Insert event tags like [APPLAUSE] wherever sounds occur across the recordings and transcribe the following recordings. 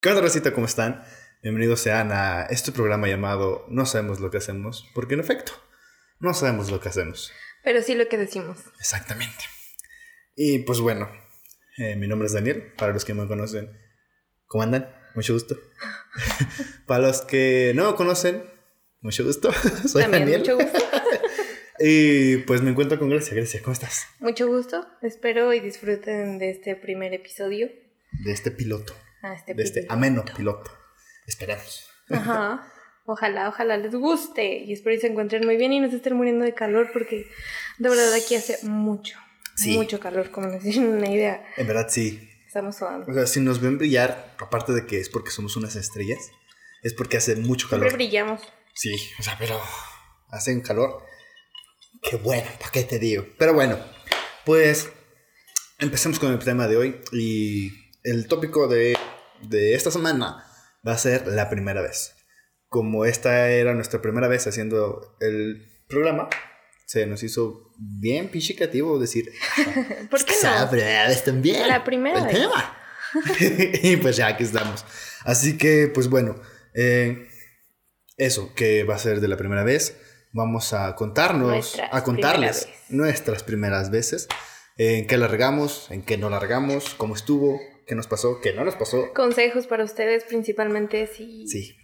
¿Qué onda, Rosita? ¿Cómo están? Bienvenidos sean a este programa llamado No sabemos lo que hacemos, porque en efecto, no sabemos lo que hacemos. Pero sí lo que decimos. Exactamente. Y pues bueno, eh, mi nombre es Daniel, para los que me conocen, ¿cómo andan? Mucho gusto. [LAUGHS] para los que no me conocen, mucho gusto. [LAUGHS] Soy También Daniel. mucho gusto. [LAUGHS] y pues me encuentro con Grecia. Grecia, ¿cómo estás? Mucho gusto. Espero y disfruten de este primer episodio. De este piloto, Ah, este de este ameno piloto. Esperamos. Ajá. [LAUGHS] Ojalá, ojalá les guste. Y espero y se encuentren muy bien y no se estén muriendo de calor porque de verdad aquí hace mucho, Sí. mucho calor, como les tienen [LAUGHS] una idea. En verdad, sí. Estamos sudando. O sea, si nos ven brillar, aparte de que es porque somos unas estrellas, es porque hace mucho Siempre calor. brillamos. Sí, o sea, pero hace un calor. Qué bueno, ¿para qué te digo? Pero bueno, pues empecemos con el tema de hoy. Y el tópico de, de esta semana va a ser la primera vez. Como esta era nuestra primera vez haciendo el programa, se nos hizo bien pinche creativo decir, [LAUGHS] ¿Por qué "Es que sea la no? primera vez también. La primera el vez. tema. [LAUGHS] y pues ya aquí estamos. Así que, pues bueno, eh, eso que va a ser de la primera vez. Vamos a contarnos, Nuestras a contarles nuestras primeras veces, en qué la regamos, en qué no la regamos, cómo estuvo, qué nos pasó, qué no nos pasó. Consejos para ustedes, principalmente si Sí,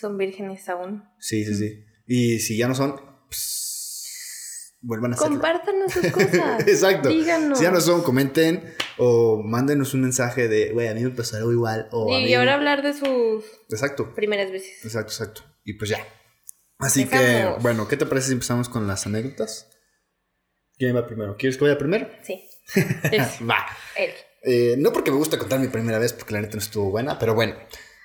son vírgenes aún. sí, sí, sí. Y si ya no son, pues, vuelvan a hacerlo. Compártanos sus [LAUGHS] cosas. Exacto. Díganos. Si ya no son, comenten o mándenos un mensaje de, güey, a mí me pasó algo igual. O a y ahora hablar de sus Exacto, primeras veces. exacto, exacto. Y pues ya. Así que, bueno, ¿qué te parece si empezamos con las anécdotas? ¿Quién va primero? ¿Quieres que vaya primero? Sí. [LAUGHS] Va. él. Eh, no porque me gusta contar mi primera vez, porque la neta no estuvo buena, pero bueno.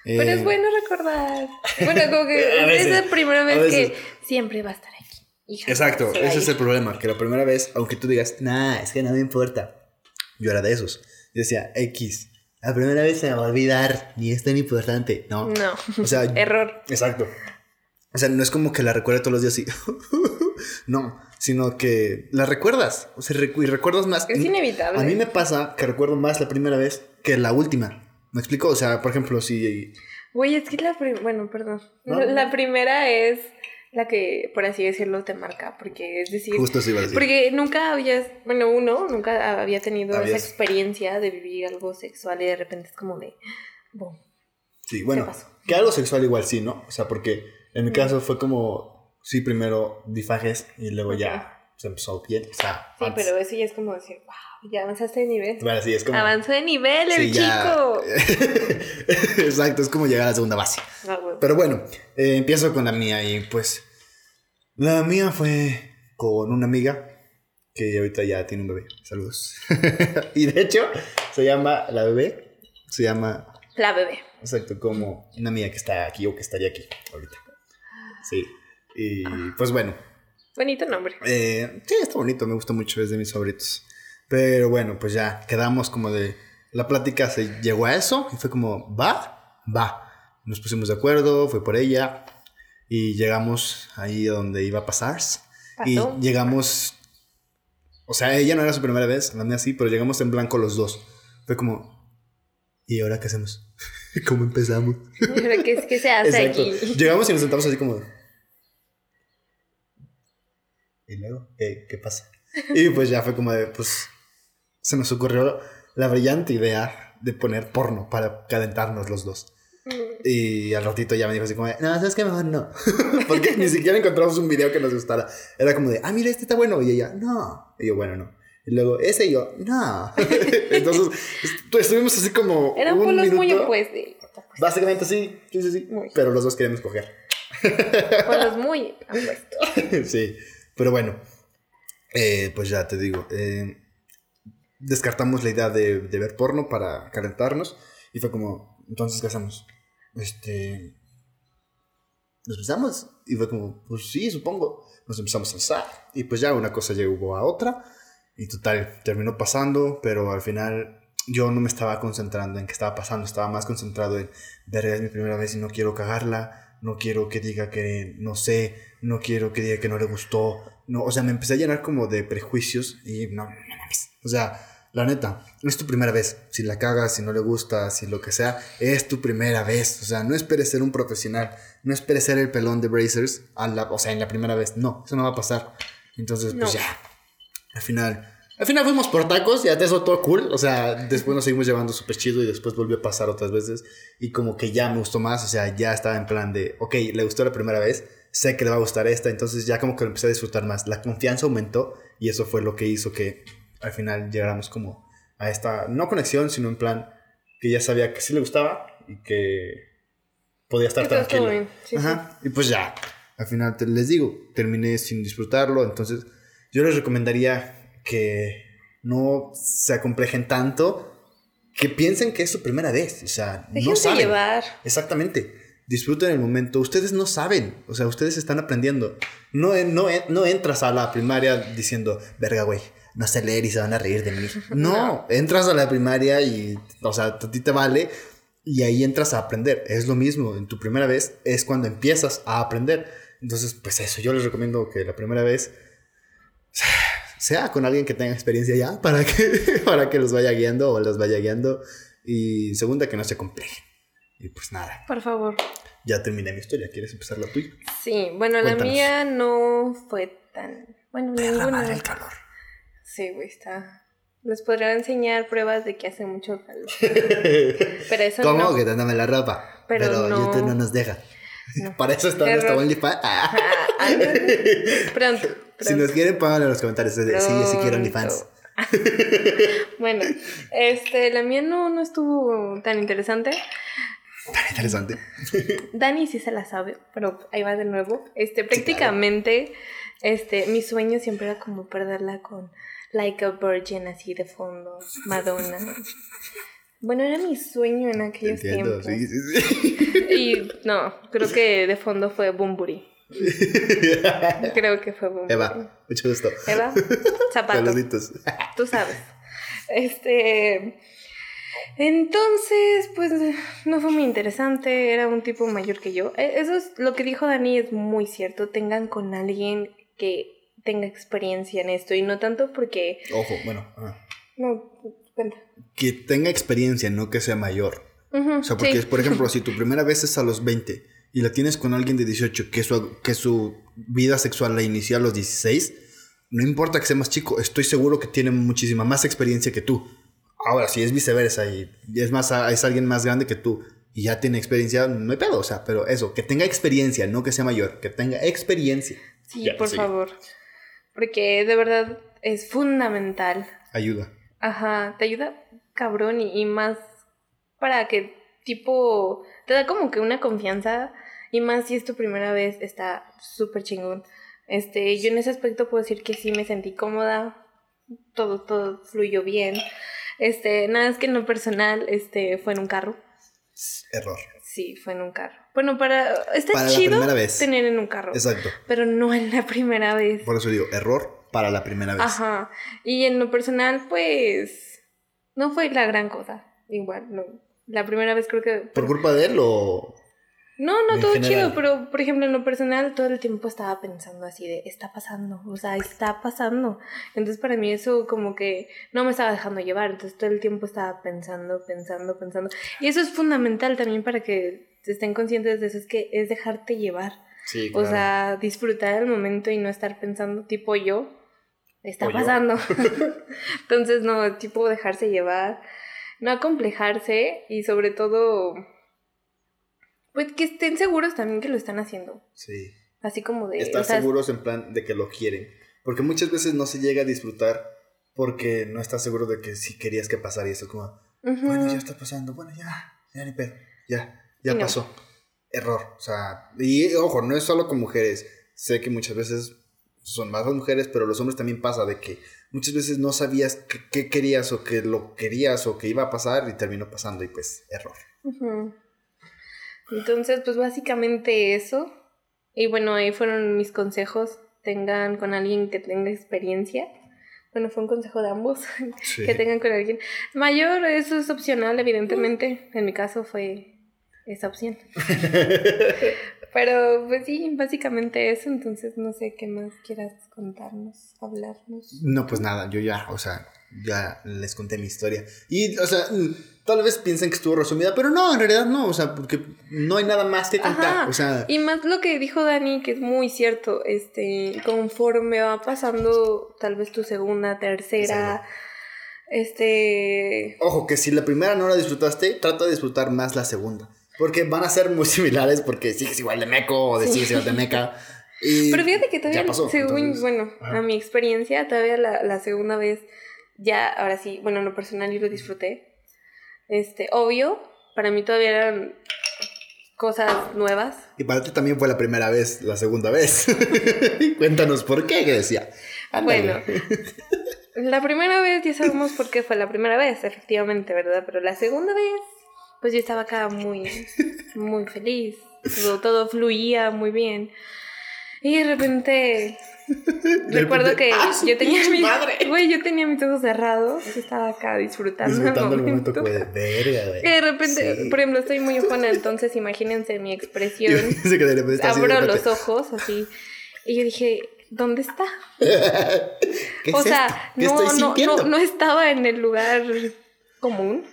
Pero Eh, es bueno recordar. Bueno, como que [LAUGHS] A es veces, esa primera vez veces. que siempre va a estar aquí. Exacto, ese es el problema, que la primera vez, aunque tú digas, nah, es que no me importa, yo era de esos. Yo decía, X, la primera vez se me va a olvidar, ni es tan importante. No, No. o sea, [LAUGHS] Error. Exacto. O sea, no es como que la recuerde todos los días y... [LAUGHS] no, sino que la recuerdas. O sea, recu- y recuerdas más. Es inevitable. A mí me pasa que recuerdo más la primera vez que la última. ¿Me explico? O sea, por ejemplo, si... Güey, es que la primera. Bueno, perdón. No, La, no. primera es la que, por así decirlo, te marca. Porque es decir. Justo así. Porque nunca habías, bueno, uno nunca había tenido Habías- esa experiencia de vivir algo sexual y de repente es como de, boom. Sí, bueno, que algo sexual igual sí, ¿no? O sea, porque en mi caso fue como... Sí, primero difajes y luego ya se empezó bien. O sea, Sí, antes. pero eso ya es como decir, wow, ya avanzaste de nivel. Bueno, sí, es como... Avanzó de nivel el Sí, chico. [LAUGHS] Exacto, es como llegar a la segunda base. Ah. Pero bueno, eh, empiezo con la mía y pues la mía fue con una amiga que ahorita ya tiene un bebé. Saludos. [LAUGHS] y de hecho se llama la bebé, se llama La bebé. exacto como una amiga que está aquí o que estaría aquí ahorita. Sí. Y pues bueno, Bonito nombre. eh, sí, está bonito, me gusta mucho, es de mis favoritos. Pero bueno, pues ya quedamos como de... La plática se llegó a eso y fue como, va, va. Nos pusimos de acuerdo, fue por ella y llegamos ahí a donde iba a pasar. Y llegamos... O sea, ella no era su primera vez, la mía sí, pero llegamos en blanco los dos. Fue como, ¿y ahora qué hacemos? [LAUGHS] ¿Cómo empezamos? ¿Qué, qué se hace Exacto. aquí? Llegamos y nos sentamos así como. ¿Y luego? ¿Qué, qué pasa? Y pues ya fue como de, pues. Se nos ocurrió la brillante idea de poner porno para calentarnos los dos. Y al ratito ya me dijo así como de, no, ¿sabes qué? Mejor no. [LAUGHS] Porque ni siquiera encontramos un video que nos gustara. Era como de, ah, mira, este está bueno. Y ella, no. Y yo, bueno, no. Y luego, ese y yo, no. [LAUGHS] Entonces, est- estuvimos así como. Eran un polos muy minuto. opuestos. Básicamente sí, sí, sí, sí. Pero los dos queríamos coger. Polos muy opuestos. [LAUGHS] sí, pero bueno, eh, pues ya te digo, eh, descartamos la idea de, ver porno para calentarnos y fue como, entonces, ¿qué hacemos? Este, ¿nos besamos? Y fue como, pues sí, supongo, nos empezamos a besar y pues ya una cosa llegó a otra y total, terminó pasando, pero al final yo no me estaba concentrando en qué estaba pasando, estaba más concentrado en, verga, es mi primera vez y no quiero cagarla, no quiero que diga que no sé, no quiero que diga que no le gustó, no, o sea, me empecé a llenar como de prejuicios y no, no mames, o sea, la neta, es tu primera vez. Si la cagas, si no le gusta, si lo que sea, es tu primera vez. O sea, no esperes ser un profesional, no esperes ser el pelón de Brazers, a la, o sea, en la primera vez. No, eso no va a pasar. Entonces, pues ya, al final... Al final fuimos por tacos y hasta eso todo cool. O sea, después nos seguimos llevando súper chido y después volvió a pasar otras veces. Y como que ya me gustó más. O sea, ya estaba en plan de, ok, le gustó la primera vez, sé que le va a gustar esta. Entonces ya como que lo empecé a disfrutar más. La confianza aumentó y eso fue lo que hizo que al final llegáramos como a esta, no conexión, sino en plan que ya sabía que sí le gustaba y que podía estar tranquilo. Ajá. Y pues ya, al final les digo, terminé sin disfrutarlo. Entonces yo les recomendaría que no se acomplejen tanto, que piensen que es su primera vez, o sea, no saben. llevar. Exactamente. Disfruten el momento. Ustedes no saben, o sea, ustedes están aprendiendo. No, no, no entras a la primaria diciendo, verga, güey, no sé leer y se van a reír de mí. [LAUGHS] No, entras a la primaria y, o sea, a ti te vale y ahí entras a aprender. Es lo mismo, en tu primera vez es cuando empiezas a aprender. Entonces, pues eso, yo les recomiendo que la primera vez sea con alguien que tenga experiencia ya [LAUGHS] para que, para que los vaya guiando o los vaya guiando. Y segunda, que no se complejen. Y pues nada. Por favor. Ya terminé mi historia. ¿Quieres empezar la tuya? Sí, bueno, la mía no fue tan. Bueno, ninguna. el calor. Sí, güey, está. Les podría enseñar pruebas de que hace mucho calor. [LAUGHS] Pero eso ¿Cómo? No. Que te la ropa. Pero, YouTube no nos deja. [LAUGHS] Para eso está nuestro OnlyFans. Ah. Pronto. Si nos quieren, pónganlo en los comentarios. Sí, yo sí quiero OnlyFans. [LAUGHS] bueno, este, la mía no, no estuvo tan interesante. Tan interesante. [LAUGHS] Dani sí se la sabe, pero ahí va de nuevo. Este, prácticamente, este, mi sueño siempre era como perderla con Like a Virgin así de fondo, Madonna. Bueno, era mi sueño en aquellos tiempos. Sí, sí, sí. Y no, creo que de fondo fue Bumburi. [LAUGHS] Creo que fue Bumburi. Eva, mucho gusto. Eva, [LAUGHS] zapatos. Saluditos. Tú sabes. Este. Entonces, pues no fue muy interesante, era un tipo mayor que yo. E, eso es lo que dijo Dani, es muy cierto. Tengan con alguien que tenga experiencia en esto y no tanto porque. Ojo, bueno. No, cuenta que tenga experiencia, no que sea mayor. o sea, porque, por ejemplo, [LAUGHS] si tu primera vez es a los 20 y la tienes con alguien de 18 que su, que su vida sexual la inició a los 16, no importa que sea más chico, estoy seguro que tiene muchísima más experiencia que tú. Ahora, si es viceversa y es, más, es alguien más grande que tú y ya tiene experiencia, no hay pedo, o sea, pero eso, que tenga experiencia, no que sea mayor, que tenga experiencia. Sí, por favor. Porque de verdad es fundamental. Ayuda. Ajá, te ayuda cabrón y, más para que tipo te da como que una confianza y más si es tu primera vez está súper chingón. Este, yo en ese aspecto puedo decir que sí me sentí cómoda, todo, todo fluyó bien. Este, nada es que en lo personal, este, fue en un carro. Error. Sí, fue en un carro. Bueno, para. Está chido tener en un carro. Exacto. Pero no en la primera vez. Por eso digo, error para la primera vez. Ajá. Y en lo personal, pues no fue la gran cosa. Igual, no. La primera vez creo que. ¿Por culpa de él o.? No, no, todo chido, pero por ejemplo en lo personal todo el tiempo estaba pensando así de, está pasando, o sea, está pasando. Entonces para mí eso como que no me estaba dejando llevar, entonces todo el tiempo estaba pensando, pensando, pensando. Y eso es fundamental también para que estén conscientes de eso, es que es dejarte llevar. Sí, claro. O sea, disfrutar el momento y no estar pensando tipo yo, está pasando. [LAUGHS] Entonces, no, tipo dejarse llevar, no acomplejarse y sobre todo, pues que estén seguros también que lo están haciendo. Sí. Así como de... Estar seguros en plan de que lo quieren. Porque muchas veces no se llega a disfrutar porque no estás seguro de que si querías que pasara y eso como, bueno, ya está pasando, bueno, ya, ya ni pedo, ya, ya pasó. Error, o sea, y ojo, no es solo con mujeres, sé que muchas veces son más las mujeres, pero los hombres también pasa de que muchas veces no sabías qué querías o que lo querías o que iba a pasar y terminó pasando y pues error. Entonces, pues básicamente eso. Y bueno, ahí fueron mis consejos. Tengan con alguien que tenga experiencia. Bueno, fue un consejo de ambos. [LAUGHS] que tengan con alguien mayor. Eso es opcional, evidentemente. En mi caso fue esa opción. [LAUGHS] Pero pues sí, básicamente eso, entonces no sé qué más quieras contarnos, hablarnos. No, pues nada, yo ya, o sea, ya les conté mi historia. Y, o sea, tal vez piensen que estuvo resumida, pero no, en realidad no, o sea, porque no hay nada más que contar, o sea... Y más lo que dijo Dani, que es muy cierto, este, conforme va pasando tal vez tu segunda, tercera... Este. Ojo, que si la primera no la disfrutaste, trata de disfrutar más la segunda. Porque van a ser muy similares porque sigues igual de meco o de sigues igual de meca. Pero fíjate que todavía, según, bueno, a mi experiencia, todavía la, la, segunda vez, ya, ahora sí, bueno, en lo personal yo lo disfruté. Este, obvio, para mí todavía eran cosas nuevas. Y para ti también fue la primera vez, la segunda vez. [LAUGHS] Cuéntanos por qué, que decía. Bueno, la primera vez ya sabemos por qué fue la primera vez, efectivamente, ¿verdad? Pero la segunda vez pues yo estaba acá muy, muy feliz. Todo, todo fluía muy bien. Y de repente recuerdo que ah, yo tenía mis güey, yo tenía mis ojos cerrados, yo estaba acá disfrutando, disfrutando el momento. El momento verga, de repente, por ejemplo, estoy muy ojona, entonces imagínense mi [LAUGHS] expresión. Abro los ojos así y yo dije, ¿dónde está? [LAUGHS] o sea, no, no, no, no estaba en el lugar común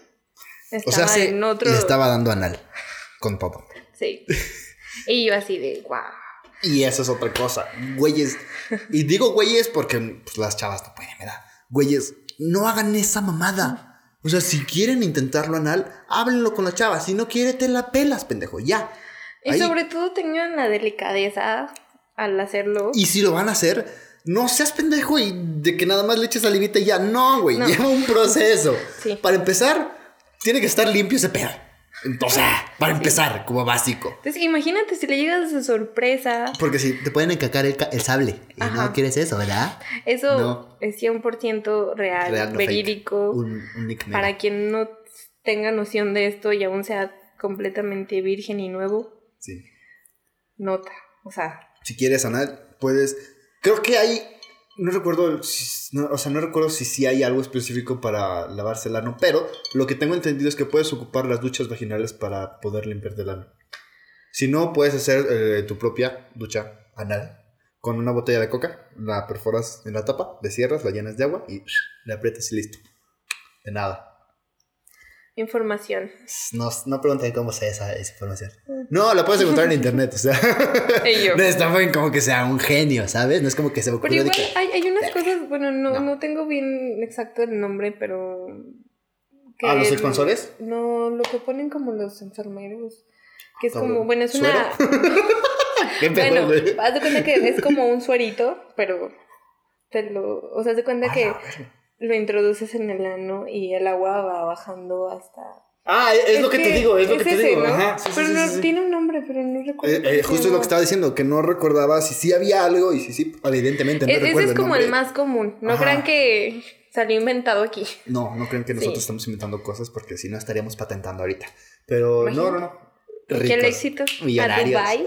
o sea, sí, le estaba dando anal con todo. [LAUGHS] Sí. Y yo así de, wow. Y eso es otra cosa. Güeyes. Y digo güeyes porque pues, las chavas no pueden, ¿verdad? Güeyes, no hagan esa mamada. O sea, si quieren intentarlo anal, háblenlo con la chava. Si no quiere, te la pelas, pendejo. Ya. Y sobre todo tengan la delicadeza al hacerlo. Y si lo van a hacer, no seas pendejo y de que nada más le eches salivita y ya. No, güey. Lleva un proceso. Sí. Para empezar, tiene que estar limpio ese pedo. Entonces, para empezar, como básico. Entonces, imagínate si le llegas de sorpresa. Porque si te pueden encacar el, sable y no quieres eso, ¿verdad? Eso es 100% real, verídico. Un, para quien no tenga noción de esto y aún sea completamente virgen y nuevo. Sí. Nota, o sea. Si quieres sanar, puedes. Creo que hay no recuerdo, si, o sea, no recuerdo si hay algo específico para lavarse el ano, pero lo que tengo entendido es que puedes ocupar las duchas vaginales para poder limpiarte el ano. Si no, puedes hacer eh, tu propia ducha anal con una botella de coca, la perforas en la tapa, le cierras, la llenas de agua y le aprietas y listo. De nada. Información. No, no pregunten cómo se esa, esa información. No, la puedes encontrar en [LAUGHS] internet, o sea. no está bien como que sea un genio, ¿sabes? No es como que se me ocurrió Pero igual hay, hay, unas cosas, bueno, no, no, tengo bien exacto el nombre, pero... ¿A los expansores? No, lo que ponen como los enfermeros. Que es como, bueno, es una... [LAUGHS] bueno, haz de cuenta que es como un suerito, pero te lo... O sea, haz de cuenta que lo introduces en el ano y el agua va bajando hasta... Ah, es, lo que, te digo, es lo que te digo. pero no, tiene un nombre, pero no recuerdo. Eh, eh, justo es lo que estaba diciendo, que no recordaba si sí había algo y si sí, evidentemente no es, Ese es como el, más común. No crean que salió inventado aquí. No, no crean que nosotros estamos inventando cosas porque si no estaríamos patentando ahorita. Pero no, no, no. Ricos, ¿Qué el éxito? Millonarios. A Dubai.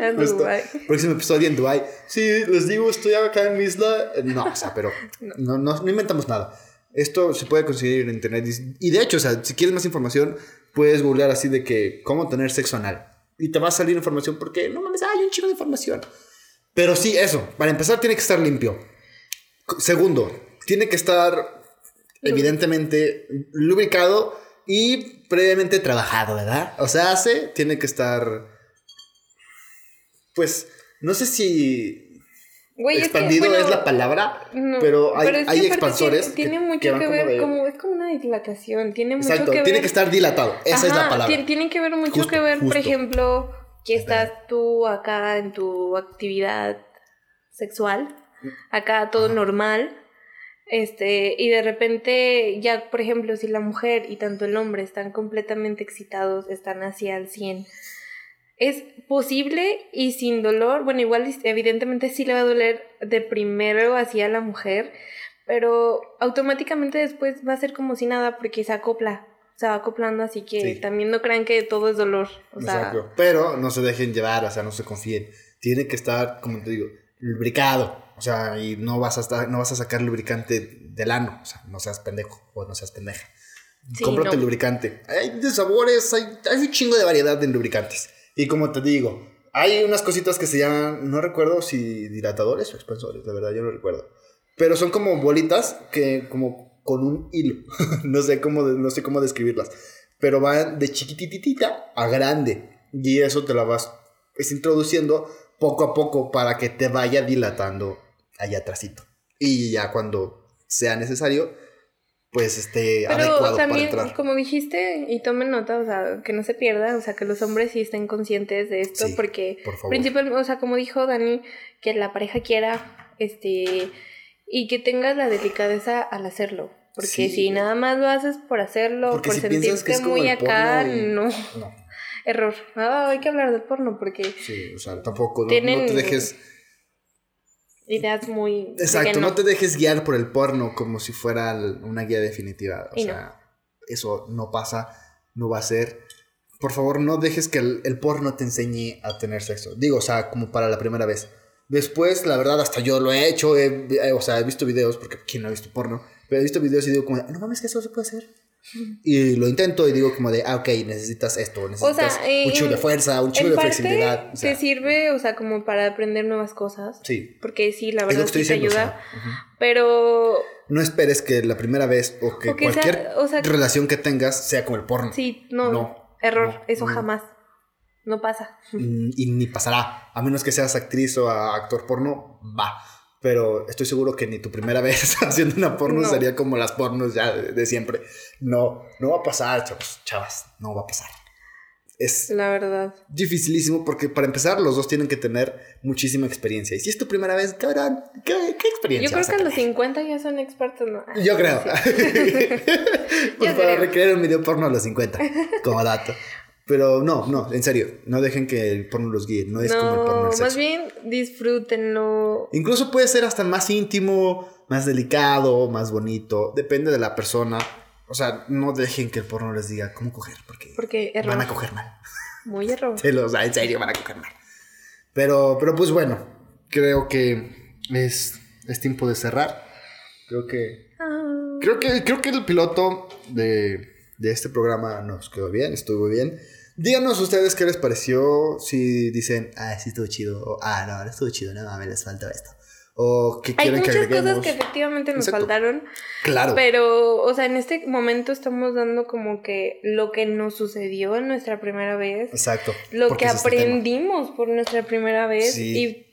[LAUGHS] A Dubai. Próximo episodio en Dubai. Sí, les digo, estoy acá en mi isla. No, o sea, pero [LAUGHS] no, no, no inventamos nada. Esto se puede conseguir en internet. Y de hecho, o sea, si quieres más información, puedes googlear así de que cómo tener sexo anal. Y te va a salir información porque no mames, hay un chico de información. Pero sí, eso. Para empezar, tiene que estar limpio. Segundo, tiene que estar evidentemente lubricado y previamente trabajado, ¿verdad? O sea, hace, tiene que estar, pues, no sé si expandido es, la palabra, pero hay, hay expansores. Tiene, mucho que, ver, como, es como una dilatación, tiene mucho que ver. tiene que estar dilatado, esa es la palabra. Tiene que ver mucho que ver, por ejemplo, que estás tú acá en tu actividad sexual, acá todo normal este, y de repente, ya, por ejemplo, si la mujer y tanto el hombre están completamente excitados, están hacia el 100, es posible y sin dolor, bueno, igual evidentemente sí le va a doler de primero hacia la mujer, pero automáticamente después va a ser como si nada porque se acopla, se va acoplando, así que también no crean que todo es dolor. O Exacto. Pero no se dejen llevar, o sea, no se confíen. Tiene que estar, como te digo, lubricado. O sea, y no vas a estar, no vas a sacar lubricante del ano. O sea, no seas pendejo o no seas pendeja. Sí, Cómprate no. lubricante. Hay de sabores, hay, hay un chingo de variedad de lubricantes. Y como te digo, hay unas cositas que se llaman, no recuerdo si dilatadores o expansores, la verdad, yo no recuerdo. Pero son como bolitas que como con un hilo. [LAUGHS] no, sé cómo, de- no sé cómo describirlas. Pero van de chiquititita a grande. Y eso te la vas pues, introduciendo poco a poco para que te vaya dilatando allá atrásito. Y ya cuando sea necesario, pues esté adecuado Pero para también, entrar. como dijiste, y tomen nota, o sea, que no se pierda, o sea, que los hombres sí estén conscientes de esto, Sí, porque por principalmente, o sea, como dijo Dani, que la pareja quiera, este, y que tengas la delicadeza al hacerlo. Porque Sí. si nada más lo haces por hacerlo, Porque por si que sentirte como muy acá, y- no, No, error. Ah, hay que hablar del porno porque sí, o sea, tampoco, no, Tienen- no te dejes... ideas muy... Exacto, que no. te dejes guiar por el porno como si fuera una guía definitiva. O Y sea, eso no pasa, no va a ser. Por favor, no dejes que el, el porno te enseñe a tener sexo. Digo, o sea, como para la primera vez. Después, la verdad, hasta yo lo he hecho. he- he- o sea, he visto videos, porque ¿quién no ha visto porno? Pero he visto videos y digo como, no mames, que eso se puede hacer. Y lo intento y digo como de, ah, ok, necesitas esto, necesitas eh, un chivo de fuerza, un en de parte flexibilidad. O sea, te sirve, o sea, como para aprender nuevas cosas. sí, Porque sí, la es verdad que estoy sí te diciendo. o ayuda. Pero No esperes que la primera vez o que O que cualquier sea- relación que tengas sea como el porno. sí, no, No, error, no, eso no. jamás. No pasa. Y, y ni pasará. A menos que seas actriz o actor porno, va. Pero estoy seguro que ni tu primera [LAUGHS] vez haciendo una porno No. sería como las pornos ya de, de siempre. No, no va a pasar, chavos, chavas. No va a pasar. Es La verdad. dificilísimo porque para empezar los dos tienen que tener muchísima experiencia. Y si es tu primera vez, cabrón, ¿qué, qué experiencia? Yo creo vas a que a los tener? 50 ya son expertos, ¿no? Yo creo. [LAUGHS] [LAUGHS] pues Yo para creo. recrear un video porno a los 50, como dato. Pero no, no, en serio, no dejen que el porno los guíe, no es como el porno No, del más sexo. bien disfrútenlo. Incluso puede ser hasta más íntimo, más delicado, más bonito, depende de la persona. O sea, no dejen que el porno les diga cómo coger, porque, Porque error. van a coger mal. Muy error. [LAUGHS] Se los- en serio, van a coger mal. Pero, pero pues bueno, creo que es, es tiempo de cerrar. Creo que Ah, Creo que, creo que el piloto de, de este programa nos quedó bien, estuvo bien. Díganos ustedes qué les pareció, si dicen, ah, sí estuvo chido, o ah, no, no estuvo chido, no mames, les falta esto. O que Hay que muchas agreguemos. cosas que efectivamente nos Exacto. faltaron, Claro, pero, o sea, en este momento estamos dando como que lo que nos sucedió en nuestra primera vez, exacto. lo que ese es el tema. aprendimos por nuestra primera vez Sí. y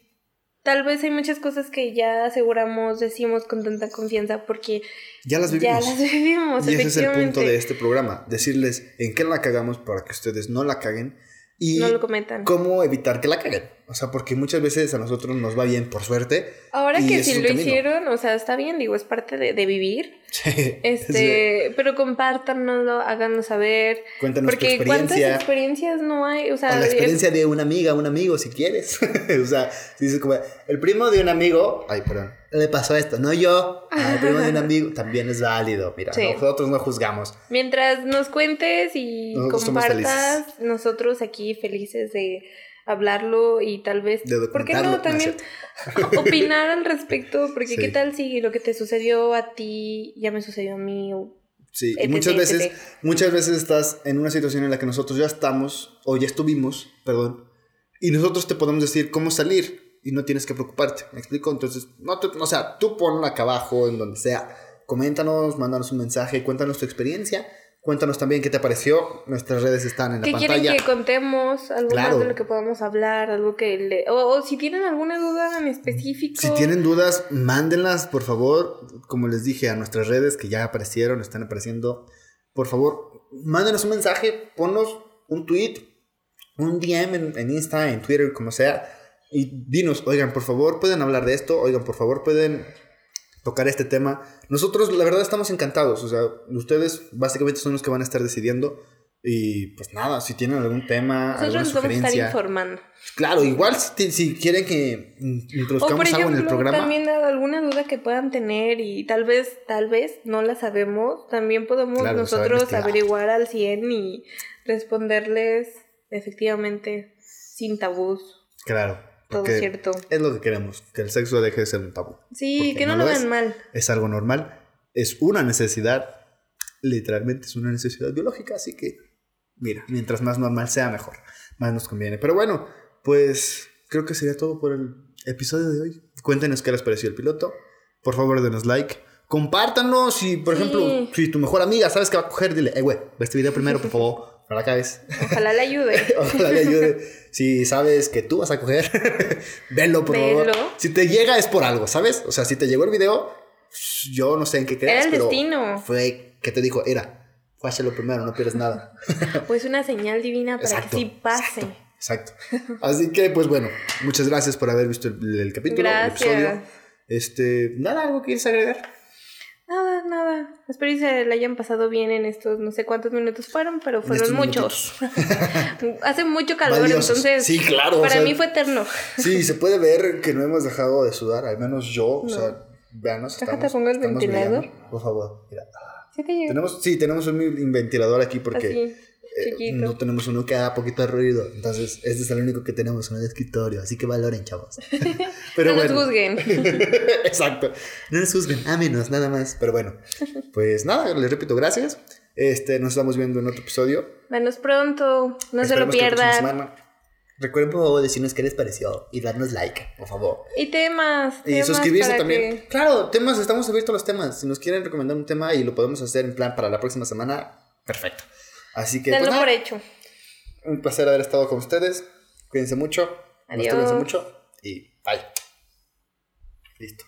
tal vez hay muchas cosas que ya aseguramos, decimos con tanta confianza porque Ya las ya vivimos. las vivimos, y ese es el punto de este programa, decirles en qué la cagamos para que ustedes no la caguen y No lo comentan. cómo evitar que la caguen. O sea, porque muchas veces a nosotros nos va bien por suerte. Ahora que si lo camino. hicieron, o sea, está bien, digo, es parte de, de vivir. Sí. [LAUGHS] Este, pero compártanoslo, háganos saber. Cuéntanos tu Porque cuántas experiencia. experiencias no hay, o sea, O la experiencia de una amiga, un amigo, si quieres. [LAUGHS] o sea, si dices como, el primo de un amigo, ay, perdón, le pasó esto, no yo, al primo de un amigo, también es válido. Mira, Sí. nosotros no juzgamos. mientras nos cuentes y Nosotros compartas, nosotros aquí felices de hablarlo y tal vez, De ¿por qué no no, también [LAUGHS] opinar al respecto? Porque Sí. qué tal si lo que te sucedió a ti ya me sucedió a mí o Sí, y muchas veces, muchas veces estás en una situación en la que nosotros ya estamos, o ya estuvimos, perdón, y nosotros te podemos decir cómo salir y no tienes que preocuparte. ¿Me explico? Entonces, no te, o sea, tú ponla acá abajo, en donde sea. Coméntanos, mándanos un mensaje, cuéntanos tu experiencia. Cuéntanos también qué te pareció. Nuestras redes están en la ¿Qué quieren pantalla. que contemos? ¿Algo Claro. más de lo que podamos hablar? ¿Algo que le... o, o si tienen alguna duda en específico. Si tienen dudas, mándenlas, por favor. Como les dije, a nuestras redes que ya aparecieron, están apareciendo. Por favor, mándenos un mensaje, ponnos un tweet, un DM en, en Insta, en Twitter, como sea. Y dinos, oigan, por favor, pueden hablar de esto. Oigan, por favor, pueden tocar este tema. Nosotros, la verdad, estamos encantados. O sea, ustedes básicamente son los que van a estar decidiendo. Y pues nada, si tienen algún tema, alguna Nosotros vamos a estar informando. Claro, igual si, quieren que mm, O introduzcamos por algo en el ejemplo, programa. también alguna duda que puedan tener y tal vez, tal vez no la sabemos, también podemos Claro, nosotros averiguar al 100 y responderles efectivamente sin tabús, Claro. Todo cierto. Es lo que queremos, que el sexo deje de ser un tabú. Sí, que no, no lo vean mal. Es algo normal, es una necesidad literalmente es una necesidad biológica, así que, mira, mientras más normal sea, mejor, más nos conviene. Pero bueno, pues creo que sería todo por el episodio de hoy. Cuéntenos qué les pareció el piloto. Por favor, denos like. Compártanos si, por ejemplo, si tu mejor amiga sabes que va a coger, dile, eh, güey, ve este video primero, por favor. La cabes. Ojalá le ayude. [LAUGHS] Ojalá le ayude. Si sabes que tú vas a coger, [LAUGHS] velo, por favor. Si te llega es por algo, ¿sabes? O sea, si te llegó el video, yo no sé en qué crees. Era el destino. Fue que te dijo, era, fue lo primero, no pierdes nada. [LAUGHS] Pues una señal divina para que sí pase. Exacto, Así que, pues bueno, muchas gracias por haber visto el, capítulo, el episodio. Este, nada, algo que quieres agregar. Nada, nada. Espero que se le hayan pasado bien en estos, no sé cuántos minutos fueron, pero fueron muchos. [LAUGHS] Hace mucho calor, entonces. Sí, claro. Para mí fue eterno. sí, se puede ver que no hemos dejado de sudar, al menos yo. O sea, veanos. Déjate pongo el ventilador. por favor, mira. Sí, te tenemos, sí, tenemos un ventilador aquí porque. Eh, no tenemos uno que haga poquito ruido. Entonces, este es el único que tenemos en el escritorio. Así que valoren, chavos. [LAUGHS] Pero no nos juzguen. [LAUGHS] Exacto. No nos juzguen. A menos, nada más. Pero bueno, pues nada, les repito, gracias. Este, nos estamos viendo en otro episodio. Menos pronto. No se lo pierdan. Recuerden por favor decirnos qué les pareció y darnos like, por favor. Y temas. Y suscribirse también. Claro, temas, estamos abiertos a los temas. Si nos quieren recomendar un tema y lo podemos hacer en plan para la próxima semana, perfecto. Así que. Tenlo pues por hecho. Un placer haber estado con ustedes. Cuídense mucho. Adiós. Cuídense mucho. Y bye. Listo.